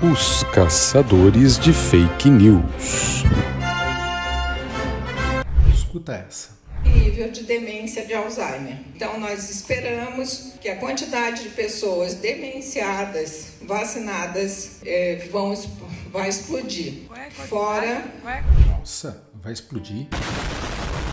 Os caçadores de fake news. Escuta essa. nível de demência de Alzheimer. Então, nós esperamos que a quantidade de pessoas demenciadas, vacinadas, eh, vão, vai explodir. Fora Nossa, vai explodir.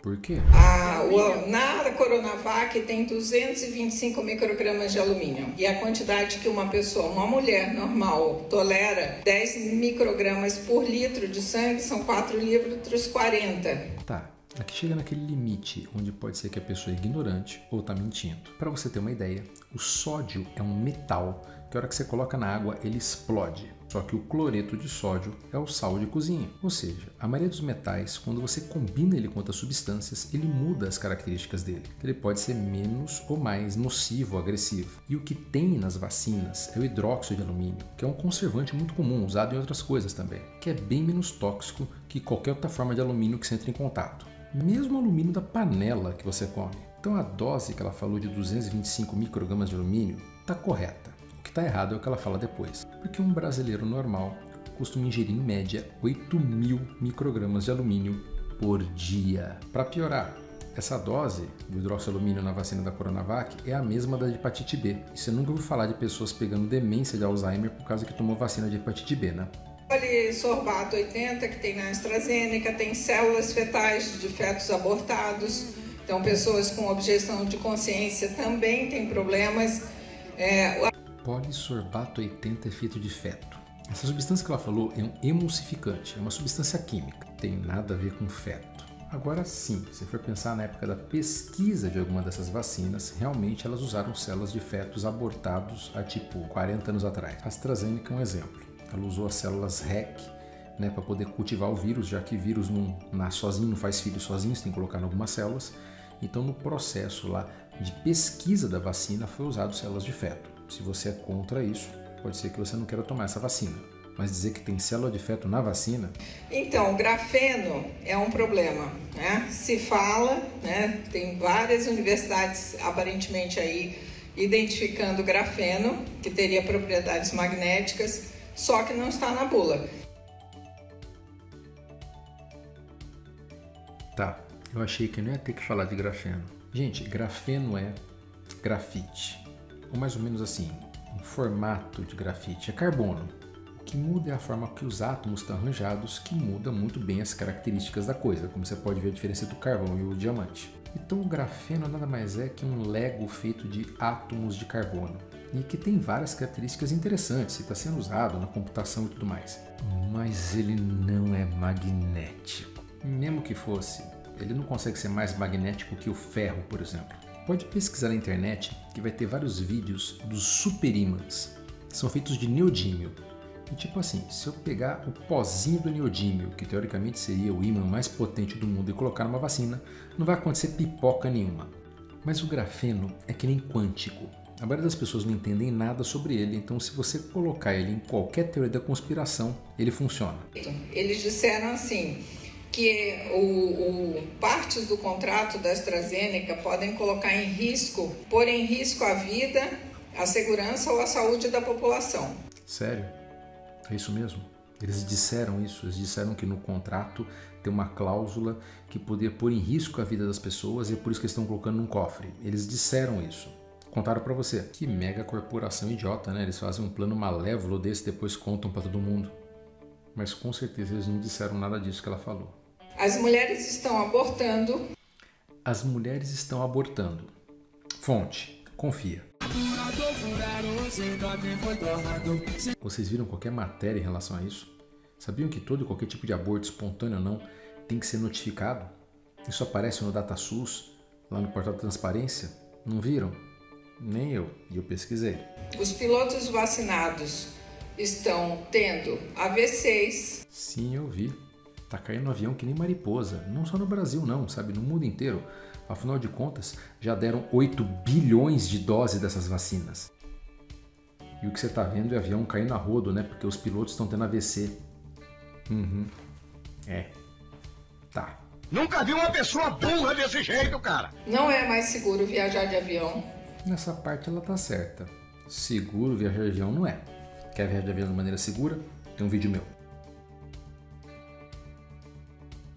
Por quê? a, o, na Coronavac tem 225 microgramas de alumínio. E a quantidade que uma pessoa, uma mulher normal, tolera, 10 microgramas por litro de sangue, são 4 litros 40. Tá, aqui chega naquele limite onde pode ser que a pessoa é ignorante ou tá mentindo. Para você ter uma ideia, o sódio é um metal que a hora que você coloca na água ele explode. Só que o cloreto de sódio é o sal de cozinha. Ou seja, a maioria dos metais, quando você combina ele com outras substâncias, ele muda as características dele. Ele pode ser menos ou mais nocivo ou agressivo. E o que tem nas vacinas é o hidróxido de alumínio, que é um conservante muito comum, usado em outras coisas também, que é bem menos tóxico que qualquer outra forma de alumínio que você entra em contato. Mesmo o alumínio da panela que você come. Então a dose que ela falou de 225 microgramas de alumínio está correta. Está errado é o que ela fala depois. Porque um brasileiro normal costuma ingerir em média 8 mil microgramas de alumínio por dia. Para piorar, essa dose do hidróxido de alumínio na vacina da Coronavac é a mesma da de hepatite B. E você nunca ouviu falar de pessoas pegando demência de Alzheimer por causa que tomou vacina de hepatite B, né? Olha, sorbato 80 que tem na AstraZeneca, tem células fetais de fetos abortados. Então, pessoas com objeção de consciência também têm problemas. É, Polisorbato 80 é feito de feto. Essa substância que ela falou é um emulsificante, é uma substância química, tem nada a ver com feto. Agora sim, se for pensar na época da pesquisa de alguma dessas vacinas, realmente elas usaram células de fetos abortados há tipo 40 anos atrás. A AstraZeneca é um exemplo. Ela usou as células REC né, para poder cultivar o vírus, já que vírus não nasce sozinho, não faz filho sozinho, você tem que colocar em algumas células. Então, no processo lá de pesquisa da vacina, foi usado células de feto. Se você é contra isso, pode ser que você não queira tomar essa vacina. Mas dizer que tem célula de feto na vacina, Então, grafeno é um problema, né? Se fala, né? Tem várias universidades aparentemente aí identificando grafeno, que teria propriedades magnéticas, só que não está na bula. tá, eu achei que não ia ter que falar de grafeno. Gente, grafeno é grafite. Ou mais ou menos assim, um formato de grafite. É carbono. O que muda é a forma que os átomos estão arranjados, que muda muito bem as características da coisa, como você pode ver a diferença do carvão e o diamante. Então o grafeno nada mais é que um lego feito de átomos de carbono e que tem várias características interessantes e está sendo usado na computação e tudo mais. Mas ele não é magnético. Mesmo que fosse, ele não consegue ser mais magnético que o ferro, por exemplo. Pode pesquisar na internet que vai ter vários vídeos dos superímãs. São feitos de neodímio. E tipo assim, se eu pegar o pozinho do neodímio, que teoricamente seria o ímã mais potente do mundo, e colocar numa vacina, não vai acontecer pipoca nenhuma. Mas o grafeno é que nem quântico. A maioria das pessoas não entendem nada sobre ele, então se você colocar ele em qualquer teoria da conspiração, ele funciona. Eles disseram assim que o, o- partes do contrato da AstraZeneca podem colocar em risco, pôr em risco a vida, a segurança ou a saúde da população. Sério? É isso mesmo? Eles disseram isso, eles disseram que no contrato tem uma cláusula que poderia pôr em risco a vida das pessoas e é por isso que eles estão colocando num cofre. Eles disseram isso. Contaram pra você. Que mega corporação idiota, né? Eles fazem um plano malévolo desse e depois contam pra todo mundo. Mas com certeza eles não disseram nada disso que ela falou. As mulheres estão abortando As mulheres estão abortando. Fonte. Confia. Vocês viram qualquer matéria em relação a isso? Sabiam que todo e qualquer tipo de aborto, espontâneo ou não, tem que ser notificado? Isso aparece no DataSUS, lá no portal transparência? Não viram? Nem eu, e eu pesquisei. Os pilotos vacinados estão tendo AVCs, Sim, eu vi. Tá caindo avião que nem mariposa. Não só no Brasil, não, sabe? No mundo inteiro. Afinal de contas, já deram 8 bilhões de doses dessas vacinas. E o que você tá vendo é avião caindo a rodo, né? Porque os pilotos estão tendo AVC. Uhum. É. Tá. Nunca vi uma pessoa burra desse jeito, cara. não é mais seguro viajar de avião. Nessa parte ela tá certa. Seguro viajar de avião não é. Quer viajar de avião de maneira segura? Tem um vídeo meu.